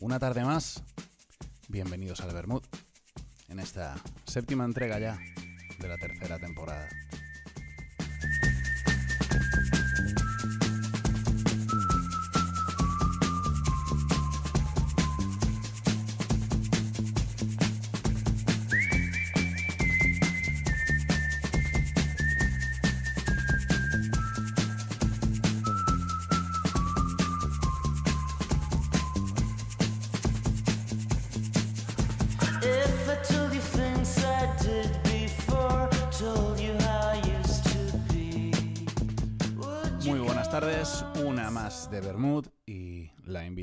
Una tarde más, bienvenidos al Bermud, en esta séptima entrega ya de la tercera temporada.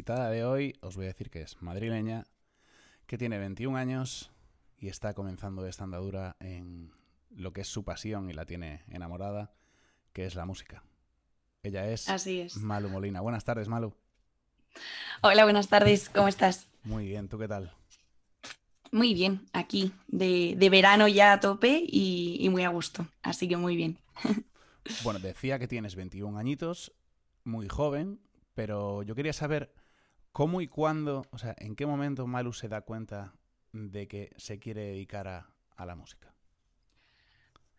Invitada de hoy os voy a decir que es madrileña, que tiene 21 años y está comenzando esta andadura en lo que es su pasión y la tiene enamorada, que es la música. Ella es Así es. Malu Molina. Buenas tardes, Malu. Hola, buenas tardes, ¿cómo estás? Muy bien, ¿tú qué tal? Muy bien, aquí, de, de verano ya a tope y, y muy a gusto, así que muy bien. Bueno, decía que tienes 21 añitos, muy joven, pero yo quería saber cómo y cuándo, o sea, en qué momento Malu se da cuenta de que se quiere dedicar a, la música.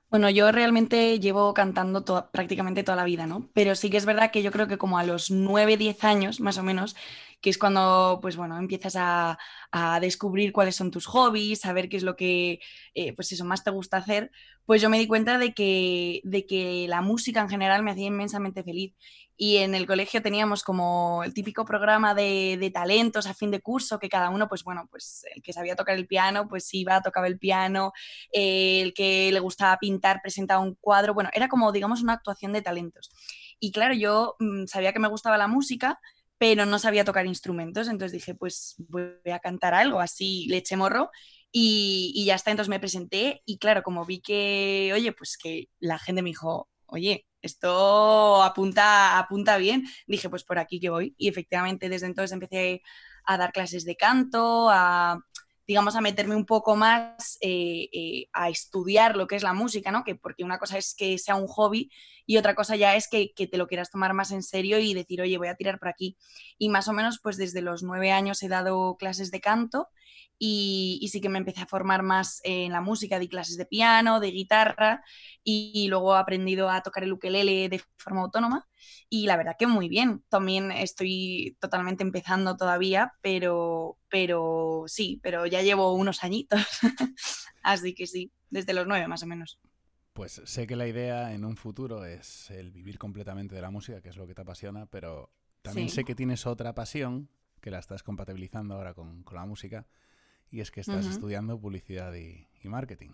Bueno, yo realmente llevo cantando prácticamente toda la vida, ¿no? Pero sí que es verdad que yo creo que como a los 9, 10 años, más o menos, que es cuando, pues bueno, empiezas a, a descubrir cuáles son tus hobbies, saber qué es lo que, eh, pues eso, más te gusta hacer, pues yo me di cuenta de que, de que la música en general me hacía inmensamente feliz. Y en el colegio teníamos como el típico programa de, de talentos a fin de curso, que cada uno, pues bueno, pues el que sabía tocar el piano, pues iba, tocaba el piano, eh, el que le gustaba pintar presentaba un cuadro, bueno, era como, digamos, una actuación de talentos. Y claro, yo mm, sabía que me gustaba la música, pero no sabía tocar instrumentos, entonces dije, pues voy a cantar algo, así le eché morro y, y ya está, entonces me presenté y claro, como vi que, oye, pues que la gente me dijo, oye, esto apunta, apunta bien, dije, pues por aquí que voy. Y efectivamente desde entonces empecé a dar clases de canto, a, digamos, a meterme un poco más eh, eh, a estudiar lo que es la música, ¿no? Que porque una cosa es que sea un hobby y otra cosa ya es que, que te lo quieras tomar más en serio y decir, oye, voy a tirar por aquí. Y más o menos, pues desde los nueve años he dado clases de canto y, y sí que me empecé a formar más en la música, di clases de piano, de guitarra y, y luego he aprendido a tocar el ukelele de forma autónoma y la verdad que muy bien. También estoy totalmente empezando todavía, pero, pero sí, pero ya llevo unos añitos. Así que sí, desde los nueve más o menos. Pues sé que la idea en un futuro es el vivir completamente de la música, que es lo que te apasiona, pero también Sí. sé que tienes otra pasión que la estás compatibilizando ahora con, con la música y es que estás estudiando publicidad y, y marketing.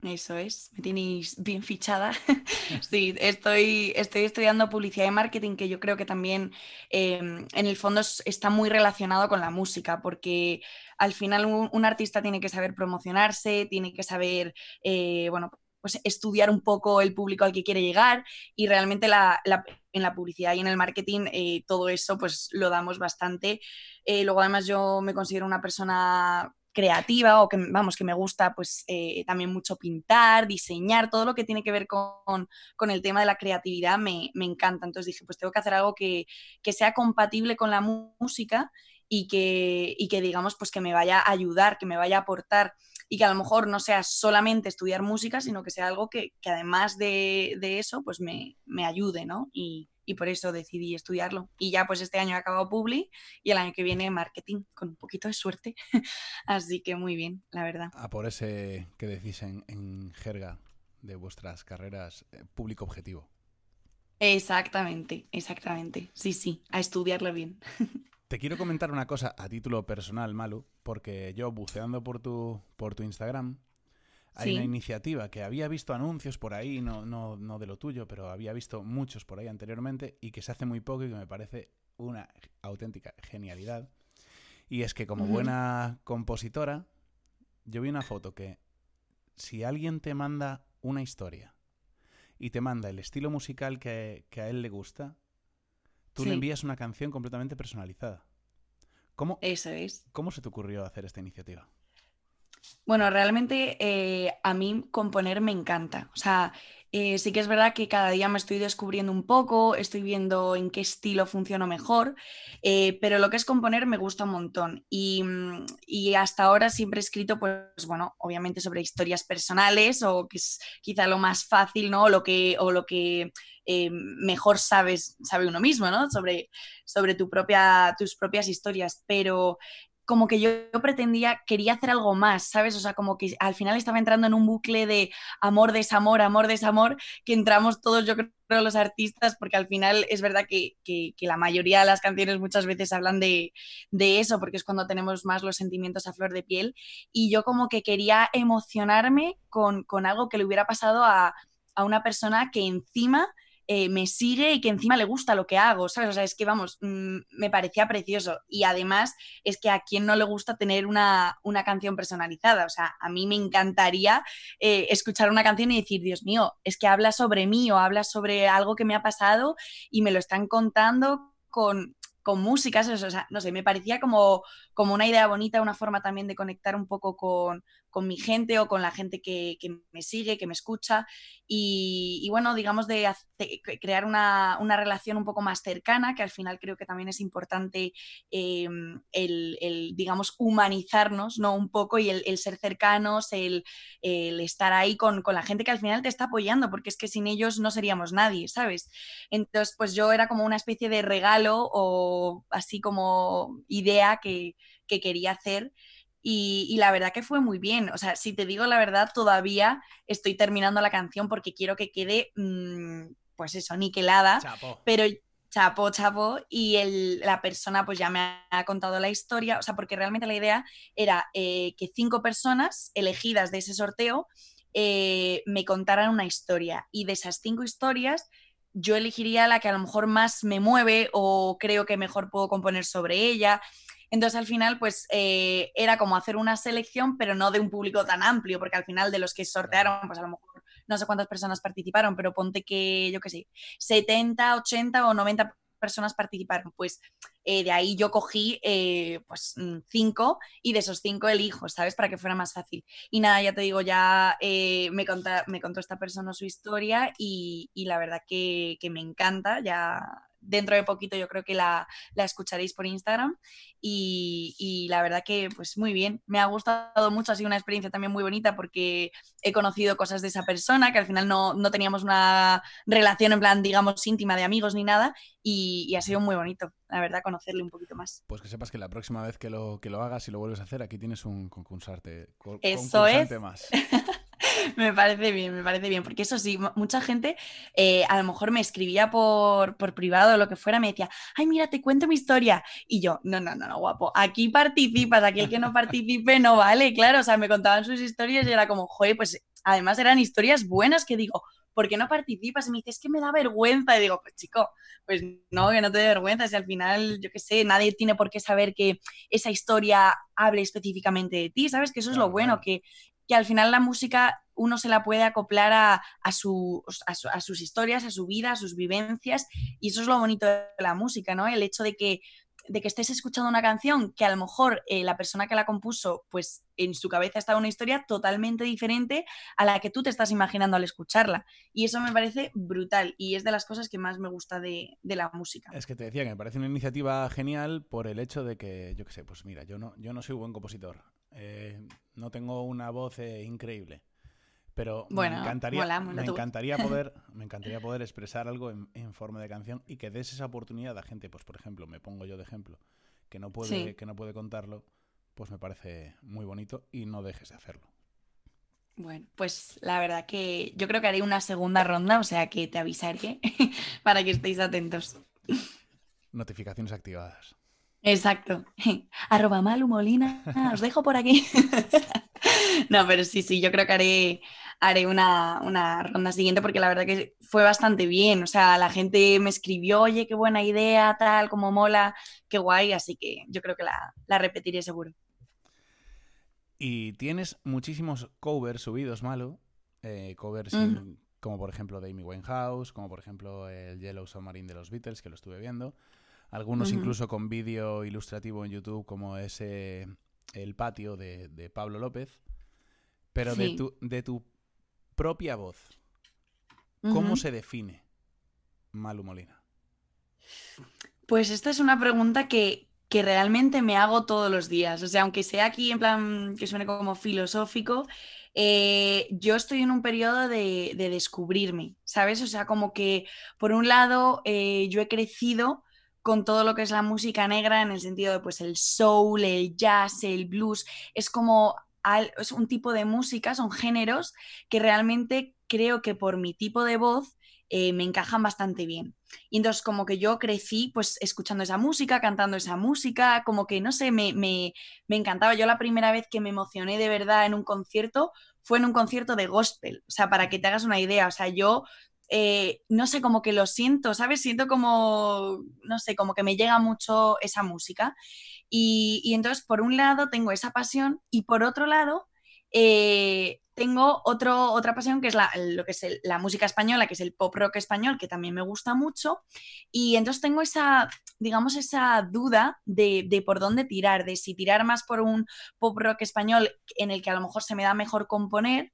Eso es, me tenéis bien fichada. sí, estoy, estoy estudiando publicidad y marketing, que yo creo que también eh, en el fondo es- está muy relacionado con la música, porque al final un, un artista tiene que saber promocionarse, tiene que saber, eh, bueno, pues estudiar un poco el público al que quiere llegar y realmente la- la- en la publicidad y en el marketing eh, todo eso pues lo damos bastante. Eh, luego además yo me considero una persona creativa o que, vamos, que me gusta pues eh, también mucho pintar, diseñar, todo lo que tiene que ver con, con el tema de la creatividad me, me encanta. Entonces dije, pues tengo que hacer algo que, que sea compatible con la música y que, y que digamos pues que me vaya a ayudar, que me vaya a aportar y que a lo mejor no sea solamente estudiar música, sino que sea algo que, que además de, de eso pues me, me ayude, ¿no? Y, y por eso decidí estudiarlo. Y ya pues este año he acabado Publi y el año que viene marketing, con un poquito de suerte. Así que muy bien, la verdad. A por ese que decís en, en jerga de vuestras carreras, eh, público objetivo. Exactamente, exactamente. Sí, sí, a estudiarlo bien. Te quiero comentar una cosa a título personal, Malu, porque yo buceando por tu, por tu Instagram, hay Sí. una iniciativa que había visto anuncios por ahí, no, no, no de lo tuyo, pero había visto muchos por ahí anteriormente y que se hace muy poco y que me parece una auténtica genialidad. Y es que como buena compositora, yo vi una foto que si alguien te manda una historia y te manda el estilo musical que, que a él le gusta, tú le envías una canción completamente personalizada. ¿Cómo, Eso es. ¿Cómo se te ocurrió hacer esta iniciativa? Bueno, realmente eh, a mí componer me encanta. O sea, Eh, sí que es verdad que cada día me estoy descubriendo un poco, estoy viendo en qué estilo funciono mejor, eh, pero lo que es componer me gusta un montón. Y, mm, y hasta ahora siempre he escrito, pues bueno, obviamente sobre historias personales o que es quizá lo más fácil, ¿no? O lo que, o lo que eh, mejor sabes, sabe uno mismo, ¿no? Sobre, sobre tu propia, tus propias historias. Pero como que yo, pretendía, quería hacer algo más, ¿sabes? O sea, como que al final estaba entrando en un bucle de amor, desamor, amor, desamor, que entramos todos, yo creo, los artistas, porque al final es verdad que, que- que la mayoría de las canciones muchas veces hablan de, de eso, porque es cuando tenemos más los sentimientos a flor de piel. Y yo como que quería emocionarme con, con algo que le hubiera pasado a, a una persona que encima eh, me sigue y que encima le gusta lo que hago, ¿sabes? O sea, es que vamos, mm, me parecía precioso. Y además es que a quien no le gusta tener una, una canción personalizada. O sea, a mí me encantaría eh, escuchar una canción y decir, Dios mío, es que habla sobre mí o habla sobre algo que me ha pasado y me lo están contando con, con música. O sea, no sé, me parecía como, como una idea bonita, una forma también de conectar un poco con, con mi gente o con la gente que, que me sigue, que me escucha y, bueno, digamos de, crear una, una relación un poco más cercana, que al final creo que también es importante eh, el, digamos, humanizarnos, ¿no? Un poco y el, el ser cercanos, el, el estar ahí con, con la gente que al final te está apoyando, porque es que sin ellos no seríamos nadie, ¿sabes? Entonces, pues yo era como una especie de regalo o así como idea que, que quería hacer. Y, y la verdad que fue muy bien. O sea, si te digo la verdad, todavía estoy terminando la canción porque quiero que quede, mm, pues eso, niquelada. Chapo. Pero chapo, chapo, y el- la persona pues ya me ha, ha contado la historia, o sea, porque realmente la idea era eh, que cinco personas elegidas de ese sorteo eh, me contaran una historia y de esas cinco historias yo elegiría la que a lo mejor más me mueve o creo que mejor puedo componer sobre ella. Entonces al final pues eh, era como hacer una selección, pero no de un público tan amplio, porque al final de los que sortearon, pues a lo mejor no sé cuántas personas participaron, pero ponte que, yo qué sé, 70, 80 o 90 personas participaron. Pues eh, de ahí yo cogí eh, pues mm, cinco y de esos cinco elijo, ¿sabes? Para que fuera más fácil. Y nada, ya te digo, ya eh, me, conta- me contó esta persona su historia y, y la verdad que, que me encanta. Ya dentro de poquito yo creo que la, la escucharéis por Instagram y, y la verdad que pues muy bien, me ha gustado mucho, ha sido una experiencia también muy bonita porque he conocido cosas de esa persona que al final no, no teníamos una relación en plan, digamos, íntima de amigos ni nada y, y ha sido muy bonito, la verdad, conocerle un poquito más. Pues que sepas que la próxima vez que lo, que lo hagas y lo vuelves a hacer, aquí tienes un concursarte, co- Eso concursante es. más. Me parece bien, me parece bien, porque eso sí, mu- mucha gente eh, a lo mejor me escribía por, por privado o lo que fuera, me decía, ay, mira, te cuento mi historia. Y yo, no, no, no, no, guapo, aquí participas, aquí el que no participe no vale, claro, o sea, me contaban sus historias y era como, joder, pues además eran historias buenas que digo, ¿por qué no participas? Y me dice, es que me da vergüenza. Y digo, pues chico, pues no, que no te dé vergüenza, si al final, yo qué sé, nadie tiene por qué saber que esa historia hable específicamente de ti, ¿sabes? Que eso es lo bueno, que que al final la música uno se la puede acoplar a, su- a su- a sus historias, a su vida, a sus vivencias, y eso es lo bonito de la música, ¿no? El hecho de que, de que estés escuchando una canción que a lo mejor eh, la persona que la compuso, pues en su cabeza está una historia totalmente diferente a la que tú te estás imaginando al escucharla. Y eso me parece brutal y es de las cosas que más me gusta de, de la música. Es que te decía que me parece una iniciativa genial por el hecho de que, yo qué sé, pues mira, yo no, yo no soy buen compositor. Eh, no tengo una voz eh, increíble. Pero Bueno, me encantaría, mola, mola me encantaría poder, me encantaría poder expresar algo en, en forma de canción y que des esa oportunidad a gente, pues por ejemplo, me pongo yo de ejemplo, que no puede, Sí. que no puede contarlo, pues me parece muy bonito y no dejes de hacerlo. Bueno, pues la verdad que yo creo que haré una segunda ronda, o sea que te avisaré para que estéis atentos. Notificaciones activadas. Exacto. Arroba Malu Molina, os dejo por aquí. No, pero sí, sí, yo creo que haré, haré una, una ronda siguiente porque la verdad que fue bastante bien. O sea, la gente me escribió, oye, qué buena idea, tal, como mola, qué guay, así que yo creo que la, la repetiré seguro. Y tienes muchísimos covers subidos, Malo. Eh, covers como por ejemplo de Amy Winehouse, como por ejemplo el Yellow Submarine de los Beatles, que lo estuve viendo. Algunos incluso con vídeo ilustrativo en YouTube, como ese El patio de, de Pablo López. Pero de, tu, de tu propia voz. ¿Cómo se define Malu Molina? Pues esta es una pregunta que, que realmente me hago todos los días. O sea, aunque sea aquí en plan que suene como filosófico, eh, yo estoy en un periodo de, de descubrirme, ¿sabes? O sea, como que por un lado eh, yo he crecido con todo lo que es la música negra en el sentido de pues el soul, el jazz, el blues. Es como es un tipo de música, son géneros que realmente creo que por mi tipo de voz eh, me encajan bastante bien. Y entonces como que yo crecí pues escuchando esa música, cantando esa música, como que no sé, me, me, me encantaba. Yo la primera vez que me emocioné de verdad en un concierto fue en un concierto de gospel, o sea, para que te hagas una idea, o sea, yo... eh, no sé, como que lo siento, ¿sabes? Siento como, no sé, como que me llega mucho esa música. Y, entonces, por un lado, tengo esa pasión y por otro lado, eh, tengo otro, otra pasión que es la, lo que es la música española, que es el pop rock español, que también me gusta mucho. Y entonces tengo esa, digamos, esa duda de, de por dónde tirar, de si tirar más por un pop rock español en el que a lo mejor se me da mejor componer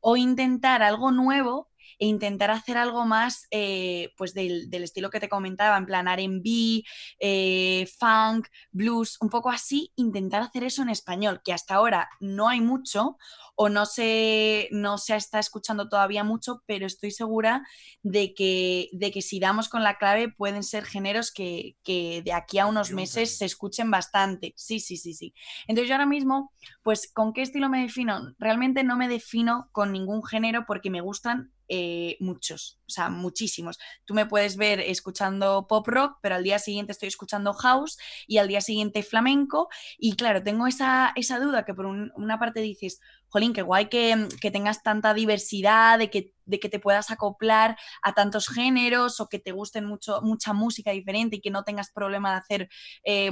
o intentar algo nuevo e intentar hacer algo más eh, pues del, del estilo que te comentaba, en plan RB, eh, funk, blues, un poco así, intentar hacer eso en español, que hasta ahora no hay mucho o no se, no se está escuchando todavía mucho, pero estoy segura de que, de que si damos con la clave pueden ser géneros que, que de aquí a unos meses se escuchen bastante. Sí, sí, sí, sí. Entonces yo ahora mismo, pues, ¿con qué estilo me defino? Realmente no me defino con ningún género porque me gustan eh, muchos, o sea, muchísimos. Tú me puedes ver escuchando pop rock, pero al día siguiente estoy escuchando house y al día siguiente flamenco. Y claro, tengo esa, esa duda que por un- una parte dices, jolín, qué guay que, que tengas tanta diversidad, de que, de que te puedas acoplar a tantos géneros o que te gusten mucho, mucha música diferente y que no tengas problema de hacer eh,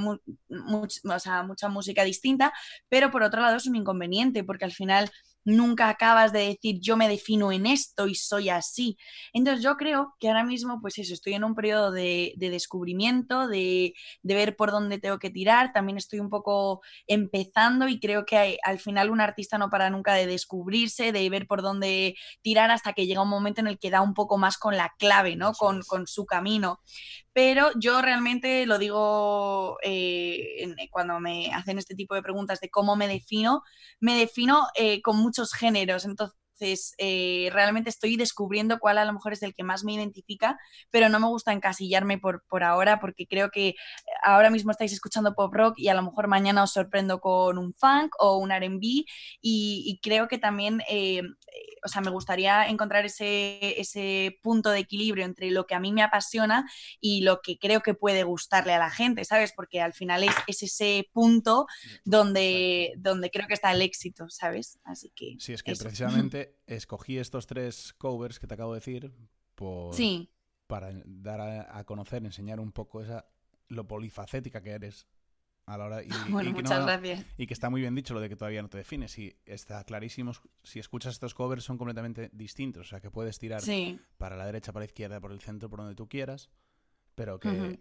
o sea, mucha música distinta. Pero por otro lado es un inconveniente porque al final nunca acabas de decir yo me defino en esto y soy así. Entonces yo creo que ahora mismo, pues eso, estoy en un periodo de, de descubrimiento, de, de ver por dónde tengo que tirar. También estoy un poco empezando y creo que hay- al final un artista no para nunca de descubrirse, de ver por dónde tirar hasta que llega un momento en el que da un poco más con la clave, ¿no? Con, con su camino. Pero yo realmente lo digo eh, en- cuando me hacen este tipo de preguntas de cómo me defino, me defino eh, con muchos géneros. Entonces, eh, realmente estoy descubriendo cuál a lo mejor es el que más me identifica, pero no me gusta encasillarme por, por ahora porque creo que ahora mismo estáis escuchando pop rock y a lo mejor mañana os sorprendo con un funk o un RB y, y creo que también, eh, eh, o sea, me gustaría encontrar ese, ese punto de equilibrio entre lo que a mí me apasiona y lo que creo que puede gustarle a la gente, ¿sabes? Porque al final es, es ese punto donde, donde creo que está el éxito, ¿sabes? Así que... Sí, es que eso. precisamente escogí estos tres covers que te acabo de decir por, Sí, para dar a, a conocer, enseñar un poco esa lo polifacética que eres a la hora y, bueno, y que muchas no- gracias. y que está muy bien dicho lo de que todavía no te defines y está clarísimo si escuchas estos covers son completamente distintos o sea que puedes tirar Sí, para la derecha para la izquierda por el centro por donde tú quieras pero que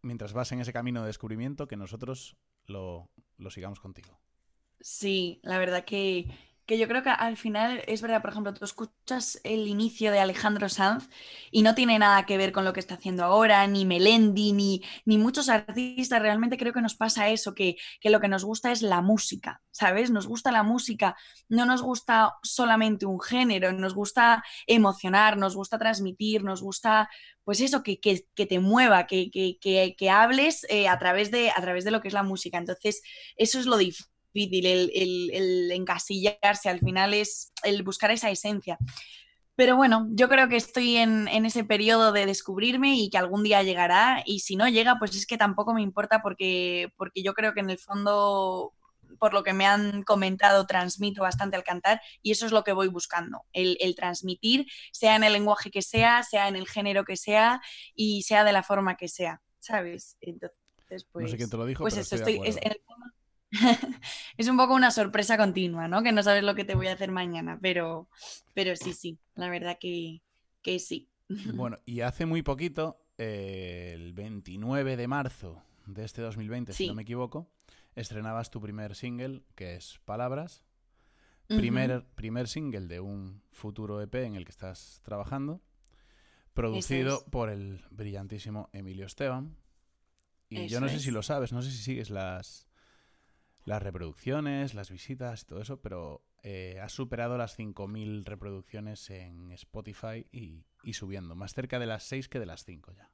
mientras vas en ese camino de descubrimiento que nosotros lo, lo sigamos contigo. Sí, la verdad que, que yo creo que al final es verdad, por ejemplo, tú escuchas el inicio de Alejandro Sanz y no tiene nada que ver con lo que está haciendo ahora, ni Melendi, ni, ni muchos artistas. Realmente creo que nos pasa eso, que, que lo que nos gusta es la música, ¿sabes? Nos gusta la música, no nos gusta solamente un género, nos gusta emocionar, nos gusta transmitir, nos gusta, pues eso, que, que, que te mueva, que, que, hables eh, a, través de, a través de lo que es la música. Entonces, eso es lo difícil difícil el, el, el, encasillarse, al final es el buscar esa esencia. Pero bueno, yo creo que estoy en, en, ese periodo de descubrirme y que algún día llegará y si no llega, pues es que tampoco me importa porque, porque yo creo que en el fondo, por lo que me han comentado, transmito bastante al cantar y eso es lo que voy buscando, el, el transmitir, sea en el lenguaje que sea, sea en el género que sea y sea de la forma que sea, ¿sabes? Entonces, pues, no sé quién te lo dijo, pues pero eso, estoy, estoy, es, en el fondo es un poco una sorpresa continua, ¿no? Que no sabes lo que te voy a hacer mañana, pero, pero sí, sí, la verdad que, que sí. Bueno, y hace muy poquito, eh, el 29 de marzo de este 2020, Sí. si no me equivoco, estrenabas tu primer single, que es Palabras. Primer, primer single de un futuro EP en el que estás trabajando. producido es. por el brillantísimo Emilio Esteban. Y yo no sé es. si lo sabes, no sé si sigues las, las reproducciones, las visitas y todo eso, pero eh, has superado las 5.000 reproducciones en Spotify y, y subiendo, más cerca de las 6 que de las 5 ya.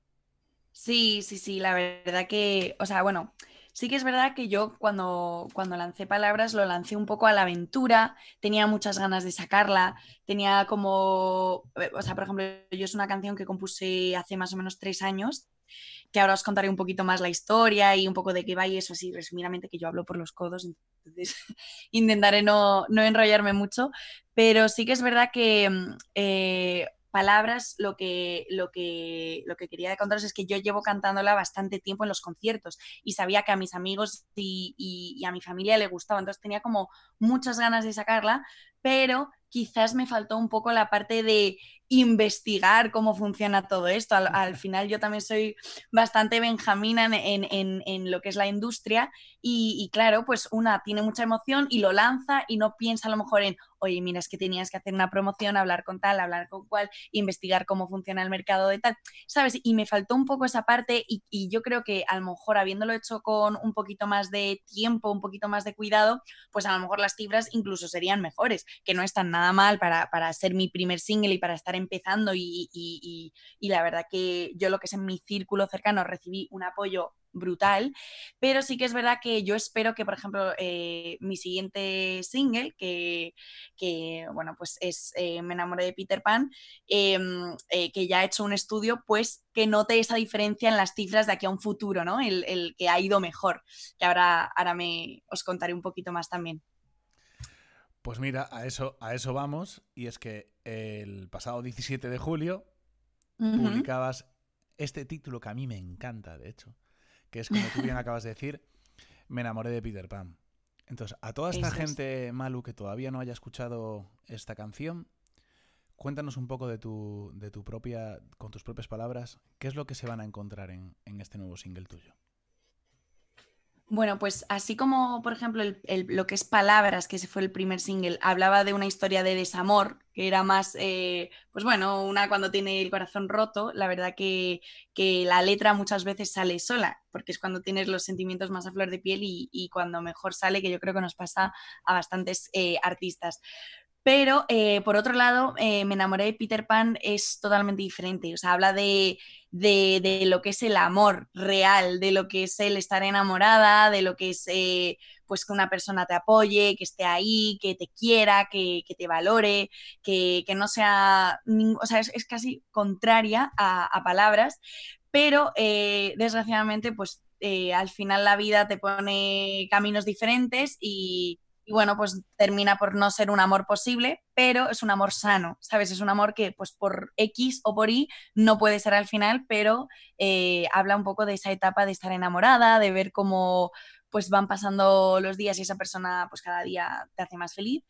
Sí, sí, sí, la verdad que, o sea, bueno, sí que es verdad que yo cuando, cuando lancé palabras lo lancé un poco a la aventura, tenía muchas ganas de sacarla, tenía como, o sea, por ejemplo, yo es una canción que compuse hace más o menos tres años, que ahora os contaré un poquito más la historia y un poco de qué va y eso así, resumidamente, que yo hablo por los codos, entonces intentaré no, no enrollarme mucho, pero sí que es verdad que... mm, eh, palabras, lo que, lo, que, lo que quería contaros es que yo llevo cantándola bastante tiempo en los conciertos y sabía que a mis amigos y, y- y a mi familia le gustaba, entonces tenía como muchas ganas de sacarla, pero quizás me faltó un poco la parte de investigar cómo funciona todo esto. Al, al final yo también soy bastante benjamina en, en- en- lo que es la industria y, y claro, pues una tiene mucha emoción y lo lanza y no piensa a lo mejor en, oye, mira, es que tenías que hacer una promoción, hablar con tal, hablar con cual, investigar cómo funciona el mercado de tal, ¿sabes? Y me faltó un poco esa parte y, y yo creo que a lo mejor habiéndolo hecho con un poquito más de tiempo, un poquito más de cuidado, pues a lo mejor las cifras incluso serían mejores, que no están nada mal para, para ser mi primer single y para estar empezando y, y- y- la verdad que yo lo que es en mi círculo cercano recibí un apoyo brutal, pero sí que es verdad que yo espero que, por ejemplo, eh, mi siguiente single, que, que, bueno, pues es eh, Me enamoré de Peter Pan, eh, que ya ha hecho un estudio, pues que note esa diferencia en las cifras de aquí a un futuro, ¿no? El, el que ha ido mejor, que ahora, ahora me, os contaré un poquito más también. Pues mira, a eso, a eso vamos, y es que el pasado 17 de julio publicabas este título que a mí me encanta, de hecho, que es como tú bien acabas de decir, me enamoré de Peter Pan. Entonces, a toda esta es. gente, Malu, que todavía no haya escuchado esta canción, cuéntanos un poco de tu, de tu propia, con tus propias palabras, qué es lo que se van a encontrar en, en este nuevo single tuyo. Bueno, pues así como, por ejemplo, el- lo que es Palabras, que ese fue el primer single, hablaba de una historia de desamor, que era más, eh, pues bueno, una cuando tiene el corazón roto, la verdad que, que la letra muchas veces sale sola, porque es cuando tienes los sentimientos más a flor de piel y, y cuando mejor sale, que yo creo que nos pasa a bastantes eh, artistas. Pero eh, por otro lado, eh, Me enamoré de Peter Pan es totalmente diferente. O sea, habla de, de, de lo que es el amor real, de lo que es el estar enamorada, de lo que es eh, pues que una persona te apoye, que esté ahí, que te quiera, que, que te valore, que, que no sea, o sea, es, es casi contraria a, palabras, pero desgraciadamente pues al final la vida te pone caminos diferentes y, y bueno, pues termina por no ser un amor posible, pero es un amor sano, ¿sabes? Es un amor que pues por X o por Y no puede ser al final, pero eh, habla un poco de esa etapa de estar enamorada, de ver cómo pues van pasando los días y esa persona pues cada día te hace más feliz.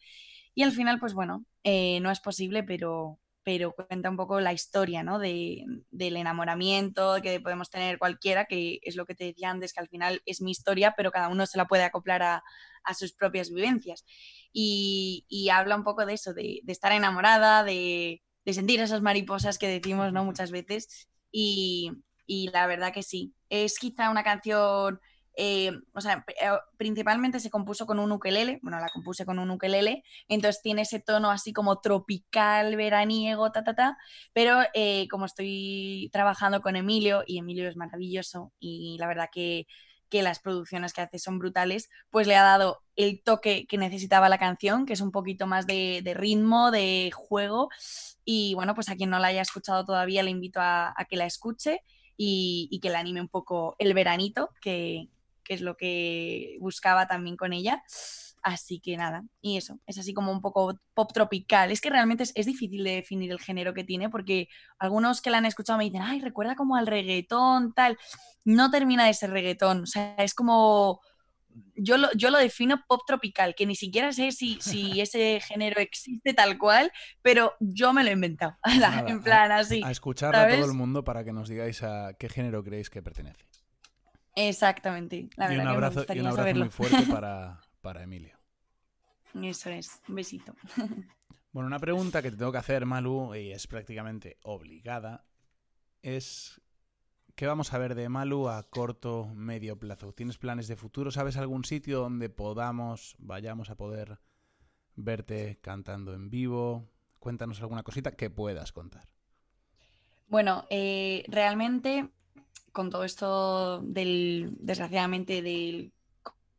Y al final, pues bueno, eh, no es posible, pero, pero cuenta un poco la historia, ¿no? De, del enamoramiento que podemos tener cualquiera, que es lo que te decía antes, que al final es mi historia, pero cada uno se la puede acoplar a, a sus propias vivencias. Y, y habla un poco de eso, de, de estar enamorada, de, de sentir esas mariposas que decimos, ¿no? Muchas veces. Y, y la verdad que sí. Es quizá una canción eh, o sea, eh, principalmente se compuso con un ukelele, bueno, la compuse con un ukelele, entonces tiene ese tono así como tropical, veraniego, ta, ta, ta, pero eh, como estoy trabajando con Emilio, y Emilio es maravilloso, y la verdad que, que las producciones que hace son brutales, pues le ha dado el toque que necesitaba la canción, que es un poquito más de, ritmo, de juego, y bueno, pues a quien no la haya escuchado todavía le invito a, que la escuche. Y, y, que le anime un poco el veranito, que, que es lo que buscaba también con ella. Así que nada, y eso, es así como un poco pop tropical. Es que realmente es, es, difícil de definir el género que tiene porque algunos que la han escuchado me dicen, ay, recuerda como al reggaetón, tal. No termina de ser reggaetón, o sea, es como... Yo lo, yo lo defino pop tropical, que ni siquiera sé si, si ese género existe tal cual, pero yo me lo he inventado. Nada, en plan, así. A escuchar a todo el mundo para que nos digáis a qué género creéis que pertenece. Exactamente. La y, un abrazo, que y un abrazo saberlo. muy fuerte para, para Emilio. Eso es, un besito. Bueno, una pregunta que te tengo que hacer, Malu, y es prácticamente obligada, es qué vamos a ver de Malu a corto, medio plazo. ¿Tienes planes de futuro? ¿Sabes algún sitio donde podamos, vayamos a poder verte cantando en vivo? Cuéntanos alguna cosita que puedas contar. Bueno, eh, realmente con todo esto del, desgraciadamente, del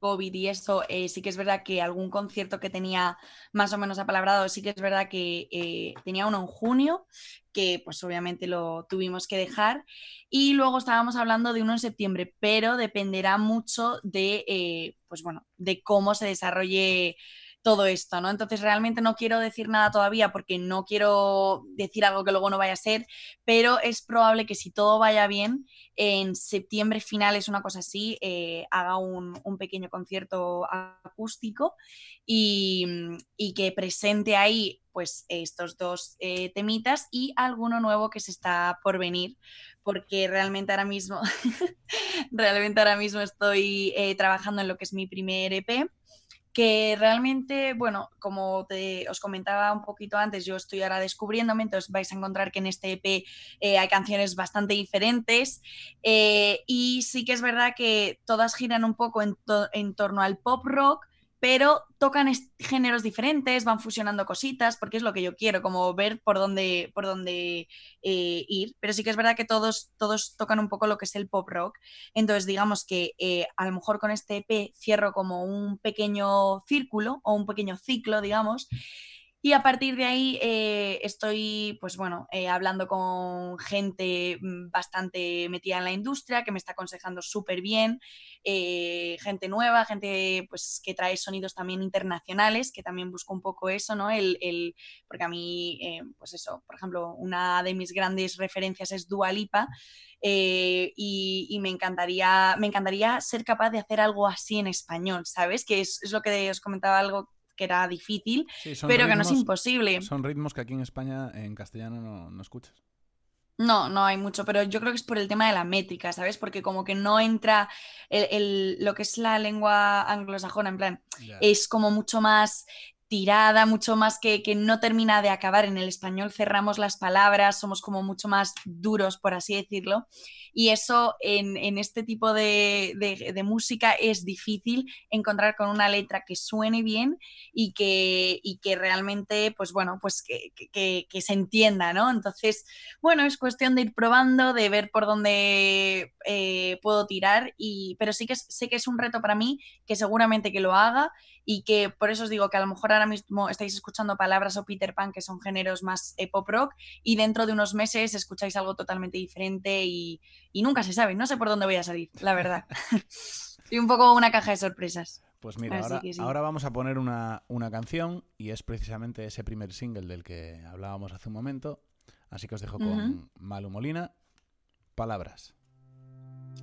COVID y eso, eh, sí que es verdad que algún concierto que tenía más o menos apalabrado, sí que es verdad que eh, tenía uno en junio, que pues obviamente lo tuvimos que dejar. Y luego estábamos hablando de uno en septiembre, pero dependerá mucho de, eh, pues bueno, de cómo se desarrolle todo esto, ¿no? Entonces realmente no quiero decir nada todavía porque no quiero decir algo que luego no vaya a ser, pero es probable que si todo vaya bien, en septiembre finales, una cosa así, eh, haga un, pequeño concierto acústico y, y, que presente ahí pues estos dos eh, temitas y alguno nuevo que se está por venir porque realmente ahora mismo realmente ahora mismo estoy eh, trabajando en lo que es mi primer EP que realmente, bueno, como te, os comentaba un poquito antes, yo estoy ahora descubriéndome, entonces vais a encontrar que en este EP eh, hay canciones bastante diferentes eh, y sí que es verdad que todas giran un poco en, to en torno al pop rock, pero tocan géneros diferentes, van fusionando cositas, porque es lo que yo quiero, como ver por dónde, por dónde eh, ir. Pero sí que es verdad que todos, todos tocan un poco lo que es el pop rock. Entonces, digamos que eh, a lo mejor con este EP cierro como un pequeño círculo o un pequeño ciclo, digamos. Y a partir de ahí eh, estoy, pues bueno, eh, hablando con gente mm, bastante metida en la industria, que me está aconsejando súper bien, eh, gente nueva, gente pues que trae sonidos también internacionales, que también busco un poco eso, ¿no? El, el porque a mí, pues eso, por ejemplo, una de mis grandes referencias es Dua Lipa, eh, y, y, me, encantaría, me encantaría ser capaz de hacer algo así en español, ¿sabes? Que es, es lo que os comentaba algo que era difícil, sí, pero ritmos, que no es imposible. Son ritmos que aquí en España, en castellano, no, no, escuchas. No, no hay mucho, pero yo creo que es por el tema de la métrica, ¿sabes? Porque como que no entra el, el, lo que es la lengua anglosajona, en plan, yeah. es como mucho más tirada, mucho más que, que, no termina de acabar. En el español cerramos las palabras, somos como mucho más duros, por así decirlo. Y eso en, en este tipo de, de, música es difícil encontrar con una letra que suene bien y que, y que realmente, pues bueno, pues que, que, se entienda, ¿no? Entonces, bueno, es cuestión de ir probando, de ver por dónde eh, puedo tirar, y, pero sí que sé que es un reto para mí, que seguramente que lo haga y que por eso os digo que a lo mejor ahora mismo estáis escuchando palabras o Peter Pan, que son géneros más eh, pop rock, y dentro de unos meses escucháis algo totalmente diferente y, y nunca se sabe, no sé por dónde voy a salir, la verdad. Soy un poco una caja de sorpresas. Pues mira, ahora, sí. ahora, vamos a poner una, una, canción y es precisamente ese primer single del que hablábamos hace un momento. Así que os dejo con uh -huh. Malu Molina. Palabras.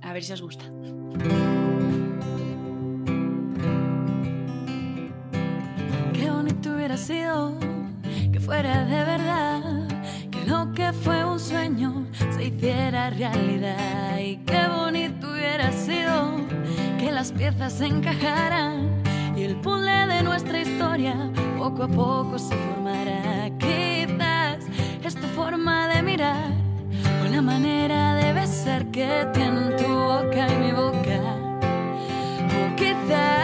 A ver si os gusta. Hubiera sido que fuera de verdad, que lo que fue un sueño se hiciera realidad. Y qué bonito hubiera sido que las piezas se encajaran y el puzzle de nuestra historia poco a poco se formara. Quizás es tu forma de mirar o la manera de besar que tienen tu boca y mi boca. O quizás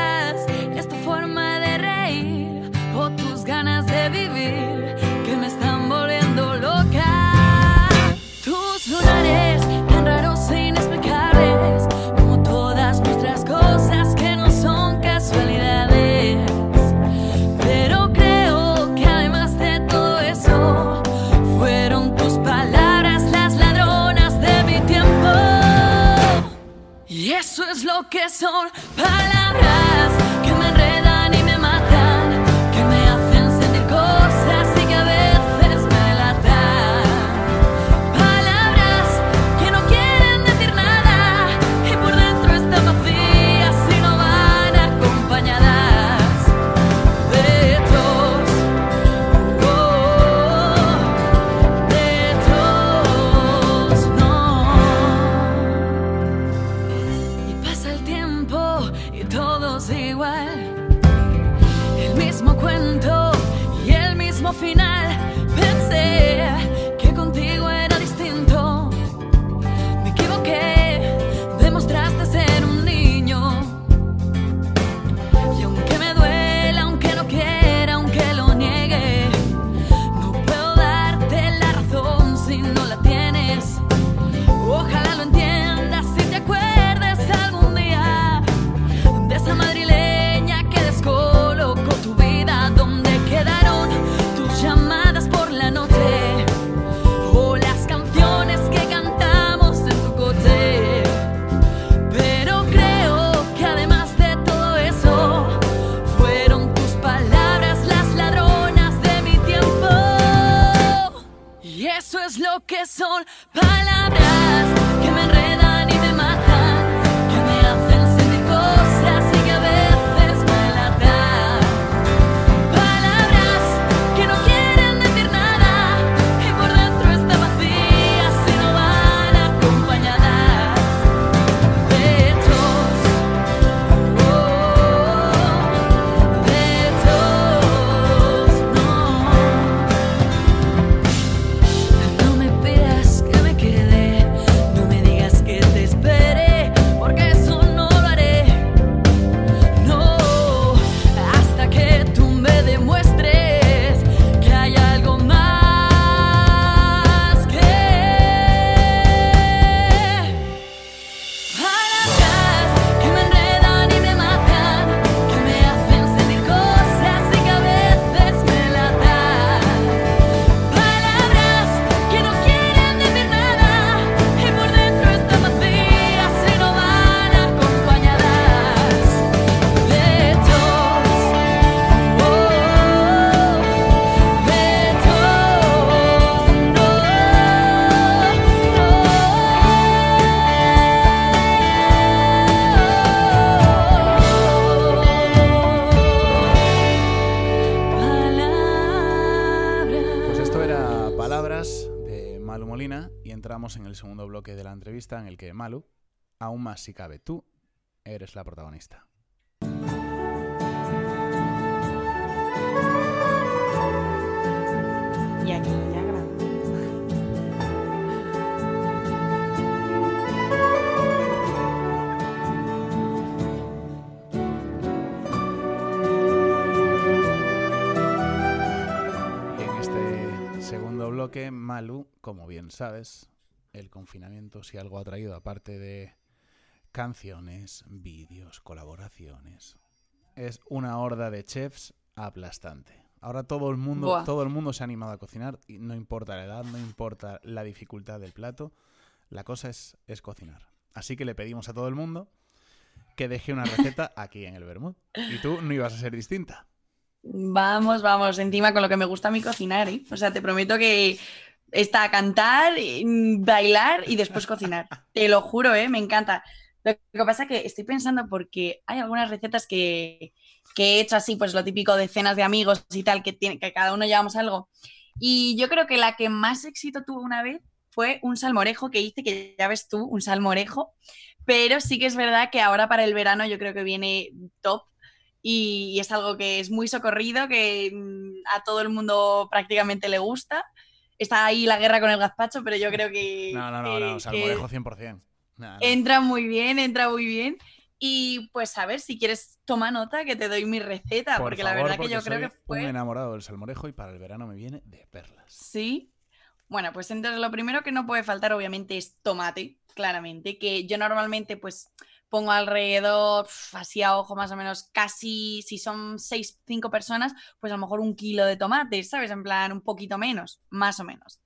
que son palabras si cabe tú, eres la protagonista. Y aquí ya grabo. Y en este segundo bloque, Malu, como bien sabes, el confinamiento si algo ha traído, aparte de canciones, vídeos, colaboraciones, es una horda de chefs aplastante. Ahora todo el mundo, Buah. todo el mundo se ha animado a cocinar y no importa la edad, no importa la dificultad del plato, la cosa es, es cocinar. Así que le pedimos a todo el mundo que deje una receta aquí en el Bermud. Y tú no ibas a ser distinta. Vamos, vamos, encima con lo que me gusta a mí cocinar, ¿eh? O sea, te prometo que está cantar, mm, bailar y después cocinar. Te lo juro, ¿eh? Me encanta. Lo que pasa es que estoy pensando porque hay algunas recetas que, que he hecho así, pues lo típico de cenas de amigos y tal, que, tiene, que cada uno llevamos algo. Y yo creo que la que más éxito tuvo una vez fue un salmorejo que hice, que ya ves tú, un salmorejo. Pero sí que es verdad que ahora para el verano yo creo que viene top y, y es algo que es muy socorrido, que mm, a todo el mundo prácticamente le gusta. Está ahí la guerra con el gazpacho, pero yo creo que, No, no, no, que- no, que salmorejo 100%. Entra muy bien, entra muy bien. Y pues a ver, si quieres, toma nota que te doy mi receta, Por porque la verdad que yo creo que fue... un enamorado del salmorejo y para el verano me viene de perlas. Sí. Bueno, pues entonces lo primero que no puede faltar obviamente es tomate, claramente, que yo normalmente pues pongo alrededor, así a ojo más o menos, casi, si son 6, 5 personas, pues a lo mejor un kilo de tomate, ¿sabes? En plan, un poquito menos, más o menos.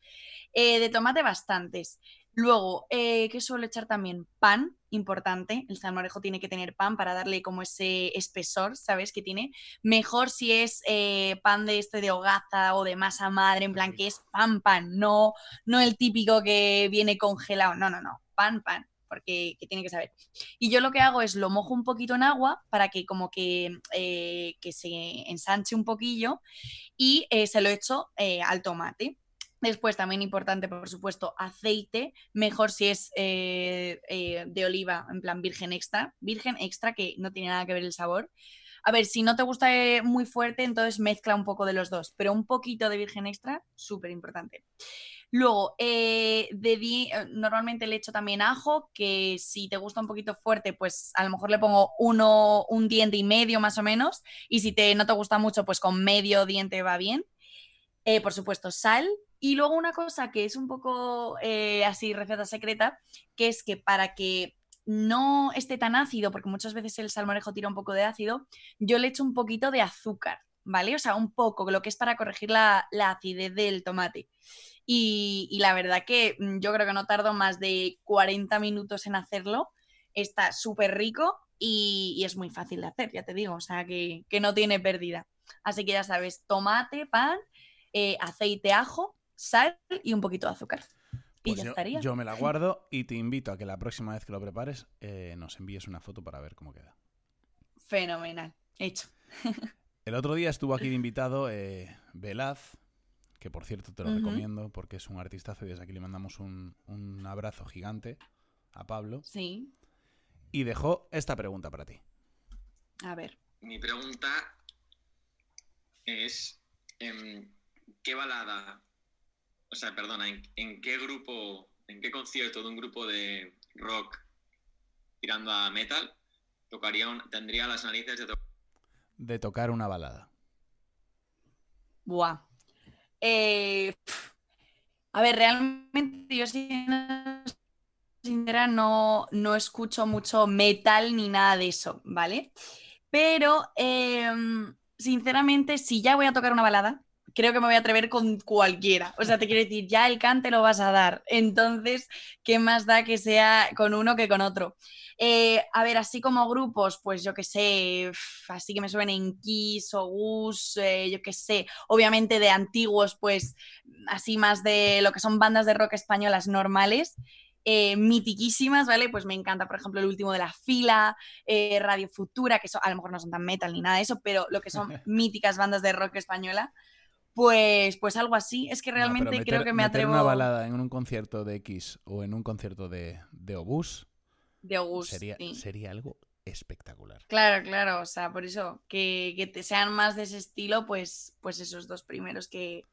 Eh, de tomate bastantes. Luego, eh, ¿qué suelo echar también? Pan, importante. El salmorejo tiene que tener pan para darle como ese espesor, ¿sabes? Que tiene. Mejor si es eh, pan de este de hogaza o de masa madre, en plan que es pan, pan, no, no el típico que viene congelado. No, no, no. Pan, pan, porque que tiene que saber. Y yo lo que hago es lo mojo un poquito en agua para que como que, eh, que se ensanche un poquillo y eh, se lo echo eh, al tomate. Después, también importante, por supuesto, aceite, mejor si es eh, eh, de oliva, en plan virgen extra, virgen extra que no tiene nada que ver el sabor. A ver, si no te gusta eh, muy fuerte, entonces mezcla un poco de los dos, pero un poquito de virgen extra, súper importante. Luego, normalmente le echo también ajo, que si te gusta un poquito fuerte, pues a lo mejor le pongo uno, un diente y medio más o menos, y si te, no te gusta mucho, pues con medio diente va bien. Eh, por supuesto, sal. Y luego una cosa que es un poco eh, así receta secreta, que es que para que no esté tan ácido, porque muchas veces el salmorejo tira un poco de ácido, yo le echo un poquito de azúcar, ¿vale? O sea, un poco, lo que es para corregir la, la acidez del tomate. Y, la verdad que mm, yo creo que no tardo más de 40 minutos en hacerlo. Está súper rico y, y es muy fácil de hacer, ya te digo, o sea, que, que no tiene pérdida. Así que ya sabes, tomate, pan, eh, aceite, ajo, sal y un poquito de azúcar. y Pues ya yo, estaría. yo me la guardo y te invito a que la próxima vez que lo prepares eh, nos envíes una foto para ver cómo queda. Fenomenal. Hecho. El otro día estuvo aquí de invitado eh, Velaz, que por cierto te lo recomiendo porque es un artistazo y desde aquí le mandamos un, un abrazo gigante a Pablo. Sí. Y dejó esta pregunta para ti. A ver. Mi pregunta es, em, ¿qué balada, o sea, perdona, ¿en, en qué grupo, en qué concierto de un grupo de rock tirando a metal tocaría un- tendría las narices de tocar? De tocar una balada. Buah. Eh, a ver, realmente yo sincera no, no escucho mucho metal ni nada de eso, ¿vale? Pero em, sinceramente, si ya voy a tocar una balada, creo que me voy a atrever con cualquiera. O sea, te quiero decir, ya el cante lo vas a dar. Entonces, ¿qué más da que sea con uno que con otro? Eh, a ver, así como grupos, pues yo qué sé, así que me suenen Kiss o Gus, eh, yo qué sé, obviamente de antiguos, pues así más de lo que son bandas de rock españolas normales, eh, mitiquísimas, ¿vale? Pues me encanta, por ejemplo, el último de la fila, eh, Radio Futura, que son- a lo mejor no son tan metal ni nada de eso, pero lo que son míticas bandas de rock española, pues, pues algo así. Es que No, realmente meter- creo que me meter atrevo una balada en un concierto de X o en un concierto de, de Obús de August. sería, sí. sería algo espectacular. Claro, claro, o sea, por eso, que, que te sean más de ese estilo, pues, pues esos dos primeros que,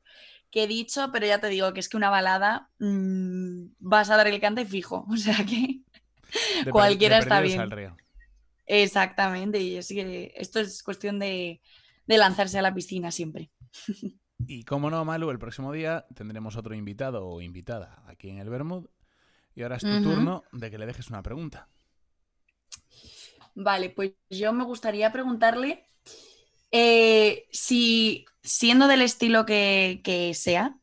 que he dicho, pero ya te digo que es que una balada mm, vas a dar el cante fijo, o sea que De Cualquiera de está bien. al río. exactamente, y así que esto es cuestión de, de lanzarse a la piscina siempre. Y como no, Malu, el próximo día tendremos otro invitado o invitada aquí en el Bermud. Y ahora es tu turno de que le dejes una pregunta. Vale, pues yo me gustaría preguntarle eh, si, siendo del estilo que, que sea,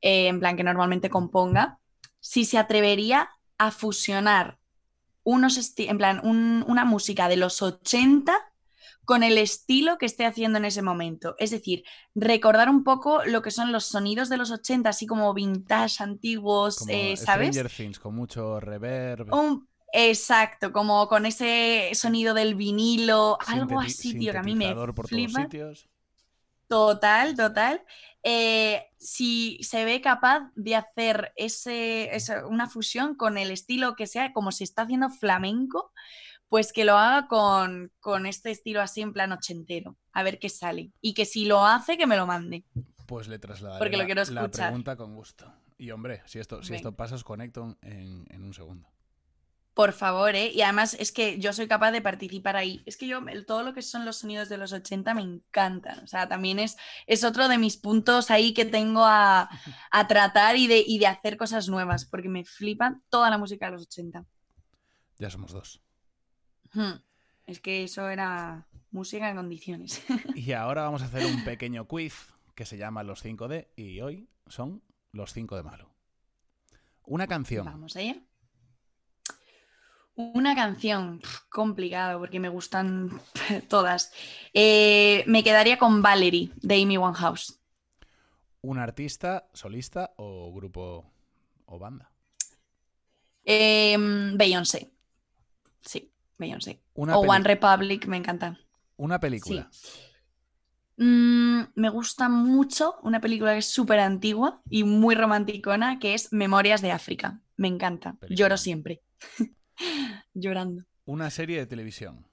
eh, en plan que normalmente componga, si se atrevería a fusionar unos en plan un- una música de los 80 con el estilo que esté haciendo en ese momento. Es decir, recordar un poco lo que son los sonidos de los 80, así como vintage, antiguos, Como eh, ¿sabes? Stranger Things, con mucho reverb. Un- exacto, como con ese sonido del vinilo, algo sinteti- así, tío, que a mí me por todos flipa. sitios. Total, total. Eh, si se ve capaz de hacer ese, esa- una fusión con el estilo que sea, como si está haciendo flamenco, pues que lo haga con, con este estilo así en plan ochentero, a ver qué sale. Y que si lo hace, que me lo mande. Pues le trasladaré Porque lo la, quiero la escuchar. pregunta con gusto. Y hombre, si esto, si Venga. esto pasa, os conecto en, en un segundo. Por favor, ¿eh? Y además es que yo soy capaz de participar ahí. Es que yo, todo lo que son los sonidos de los 80 me encantan. O sea, también es, es otro de mis puntos ahí que tengo a, a tratar y de, y de hacer cosas nuevas, porque me flipan toda la música de los 80. Ya somos dos. Hmm. Es que eso era música en condiciones. Y ahora vamos a hacer un pequeño quiz que se llama Los 5D y hoy son los 5 de Malu. Una canción. Vamos allá. Una canción complicado porque me gustan todas. Eh, me quedaría con Valerie de Amy Winehouse. Un artista, solista o grupo o banda. Em, Beyoncé. Sí, Beyoncé. Una, O One Republic, me encanta. una película. Mm, me gusta mucho una película que es súper antigua y muy romanticona, que es Memorias de África. Me encanta. Película. Lloro siempre. Llorando. Una serie de televisión.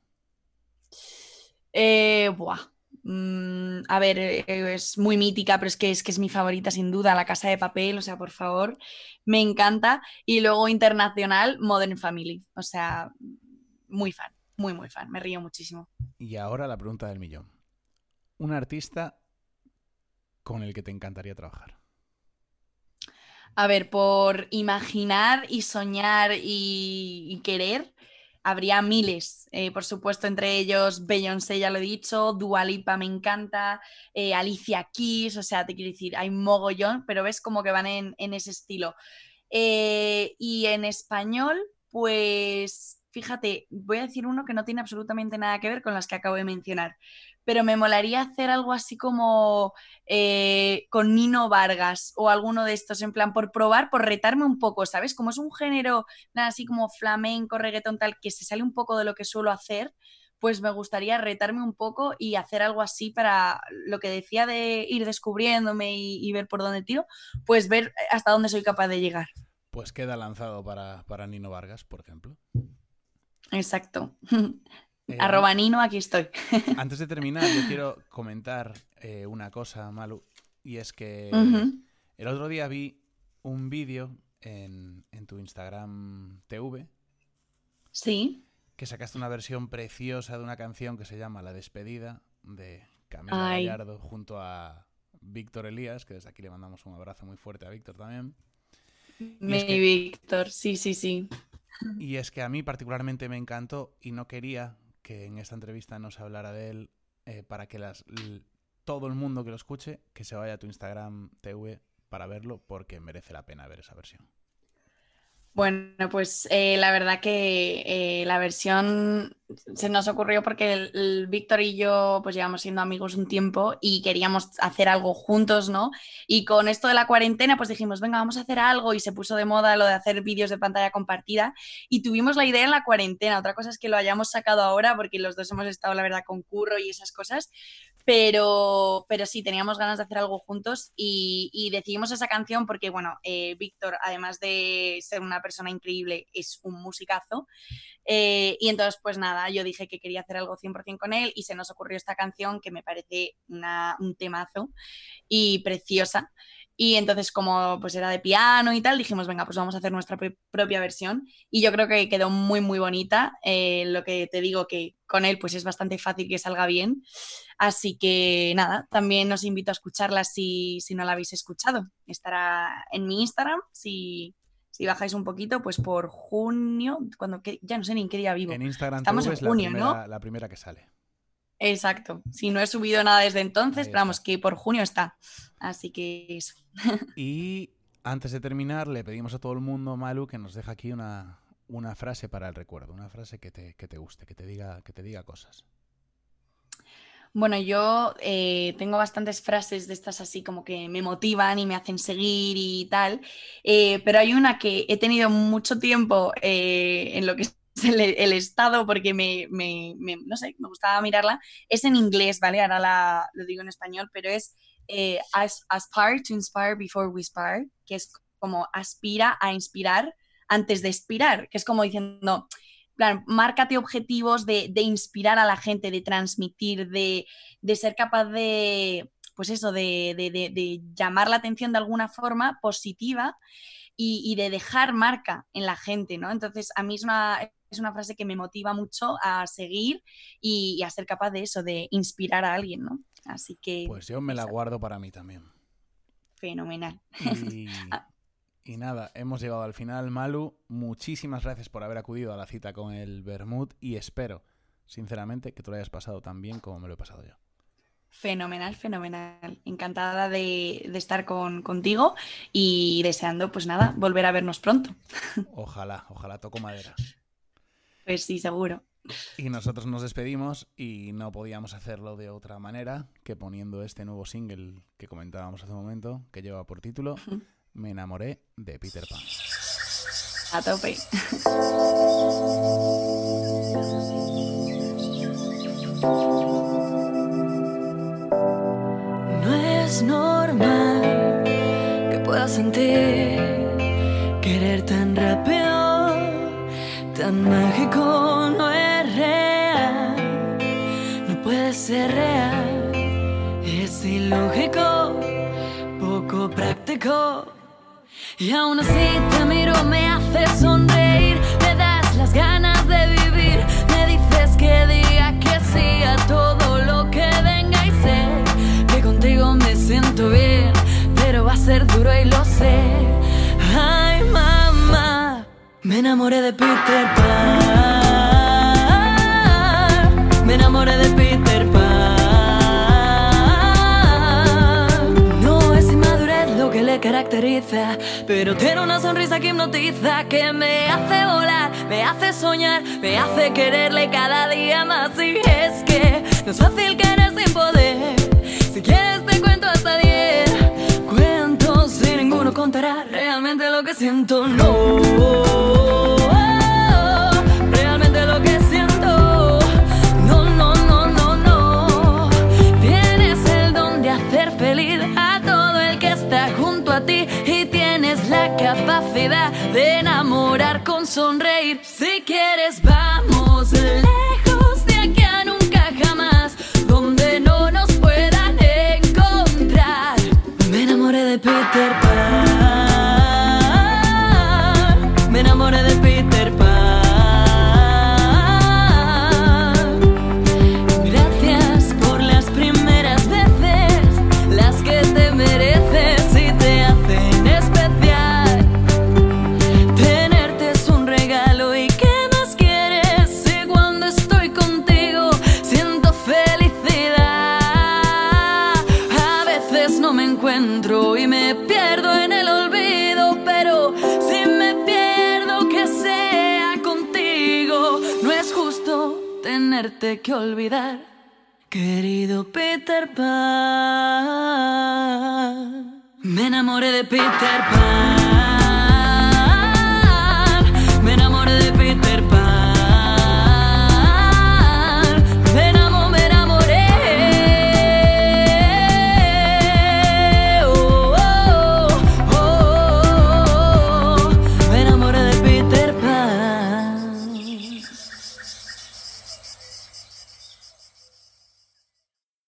Eh, buah. Mm, a ver, eh, es muy mítica, pero es que, es que es mi favorita sin duda, La Casa de Papel, o sea, por favor, me encanta. Y luego internacional, Modern Family, o sea, muy fan, muy, muy fan, me río muchísimo. Y ahora la pregunta del millón. Un artista con el que te encantaría trabajar. A ver, por imaginar y soñar y, y querer, habría miles. Eh, por supuesto, entre ellos Beyoncé, ya lo he dicho, Dua Lipa me encanta, eh, Alicia Keys, o sea, te quiero decir, hay mogollón, pero ves como que van en, en ese estilo. Eh, y en español, pues fíjate, voy a decir uno que no tiene absolutamente nada que ver con las que acabo de mencionar, pero me molaría hacer algo así como eh, con Nino Vargas o alguno de estos, en plan, por probar, por retarme un poco, ¿sabes? Como es un género así como flamenco, reggaetón, tal, que se sale un poco de lo que suelo hacer, pues me gustaría retarme un poco y hacer algo así para lo que decía de ir descubriéndome y, y ver por dónde tiro, pues ver hasta dónde soy capaz de llegar. Pues queda lanzado para, para Nino Vargas, por ejemplo. Exacto. Eh, Arroba Nino, aquí estoy. Antes de terminar, yo quiero comentar eh, una cosa, Malu, y es que el otro día vi un vídeo en, en tu Instagram TV Sí. que sacaste una versión preciosa de una canción que se llama La despedida de Camila Ay. Gallardo junto a Víctor Elías, que desde aquí le mandamos un abrazo muy fuerte a Víctor también. Mi es que- Víctor, sí, sí, sí. Y es que a mí particularmente me encantó y no quería que en esta entrevista no se hablara de él eh, para que las, todo el mundo que lo escuche, que se vaya a tu Instagram TV para verlo porque merece la pena ver esa versión. Bueno, pues eh, la verdad que eh, la versión se nos ocurrió porque el, el Víctor y yo pues llevamos siendo amigos un tiempo y queríamos hacer algo juntos, ¿no? Y con esto de la cuarentena pues dijimos, venga, vamos a hacer algo y se puso de moda lo de hacer vídeos de pantalla compartida y tuvimos la idea en la cuarentena. Otra cosa es que lo hayamos sacado ahora porque los dos hemos estado, la verdad, con curro y esas cosas, pero, pero sí, teníamos ganas de hacer algo juntos y, y decidimos esa canción porque, bueno, eh, Víctor, además de ser una persona increíble, es un musicazo. Eh, y entonces, pues nada, yo dije que quería hacer algo 100% con él y se nos ocurrió esta canción que me parece una- un temazo y preciosa. Y entonces, como pues era de piano y tal, dijimos, venga, pues vamos a hacer nuestra pro- propia versión. Y yo creo que quedó muy, muy bonita. Eh, lo que te digo que con él, pues es bastante fácil que salga bien. Así que nada, también os invito a escucharla si, si no la habéis escuchado. Estará en mi Instagram, si, si bajáis un poquito, pues por junio, cuando que, ya no sé ni en qué día vivo. En Instagram Estamos TV en es la, junio, primera, ¿no? la primera que sale. Exacto. Si no he subido nada desde entonces, pero vamos, que por junio está. Así que eso. Y antes de terminar, le pedimos a todo el mundo, Malu, que nos deje aquí una, una frase para el recuerdo, una frase que te, que te guste, que te diga, que te diga cosas. Bueno, yo eh, tengo bastantes frases de estas así como que me motivan y me hacen seguir y tal, eh, pero hay una que he tenido mucho tiempo eh, en lo que el, estado porque me, no sé, me gustaba mirarla, es en inglés, ¿vale? Ahora lo digo en español, pero es eh, as- aspire to inspire before we inspire, que es como aspira a inspirar antes de expirar, que es como diciendo, plan, márcate objetivos de, de inspirar a la gente, de transmitir, de, de ser capaz de, pues eso, de, de- llamar la atención de alguna forma positiva y, de dejar marca en la gente, ¿no? Entonces, a mí es es una frase que me motiva mucho a seguir y, y a ser capaz de eso, de inspirar a alguien, ¿no? Así que, Pues yo me la guardo para mí también. fenomenal. Y, Ah. y nada, hemos llegado al final, Malu. Muchísimas gracias por haber acudido a la cita con el Bermud y espero, sinceramente, que tú lo hayas pasado tan bien como me lo he pasado yo. Fenomenal, fenomenal. Encantada de, de estar con, contigo y deseando, pues nada, volver a vernos pronto. Ojalá, ojalá toco madera. Pues sí, seguro. Y nosotros nos despedimos y no podíamos hacerlo de otra manera que poniendo este nuevo single que comentábamos hace un momento, que lleva por título. Me enamoré de Peter Pan. A tope. No es normal que pueda sentir tan mágico, no es real, no puede ser real, es ilógico, poco práctico. Y aún así te miro, me hace sonreír, me das las ganas de vivir, me dices que diga que sí a todo lo que venga y sé que contigo me siento bien, pero va a ser duro y lo sé. Ay, me enamoré de Peter Pan, me enamoré de Peter Pan. No es inmadurez lo que le caracteriza eriza, pero tiene una sonrisa que hipnotiza, que me hace volar, me hace soñar, me hace quererle cada día más. Y es que no es fácil querer sin poder. Si quieres te cuento hasta diez cuentos y ninguno realmente lo que siento. No. Realmente lo que siento. No, no, no, no, no. Tienes el don de hacer feliz a todo el que está junto a ti y tienes la capacidad de enamorar con sonreír. Si quieres, vamos olvidar. Querido Peter Pan, me enamoré de Peter Pan.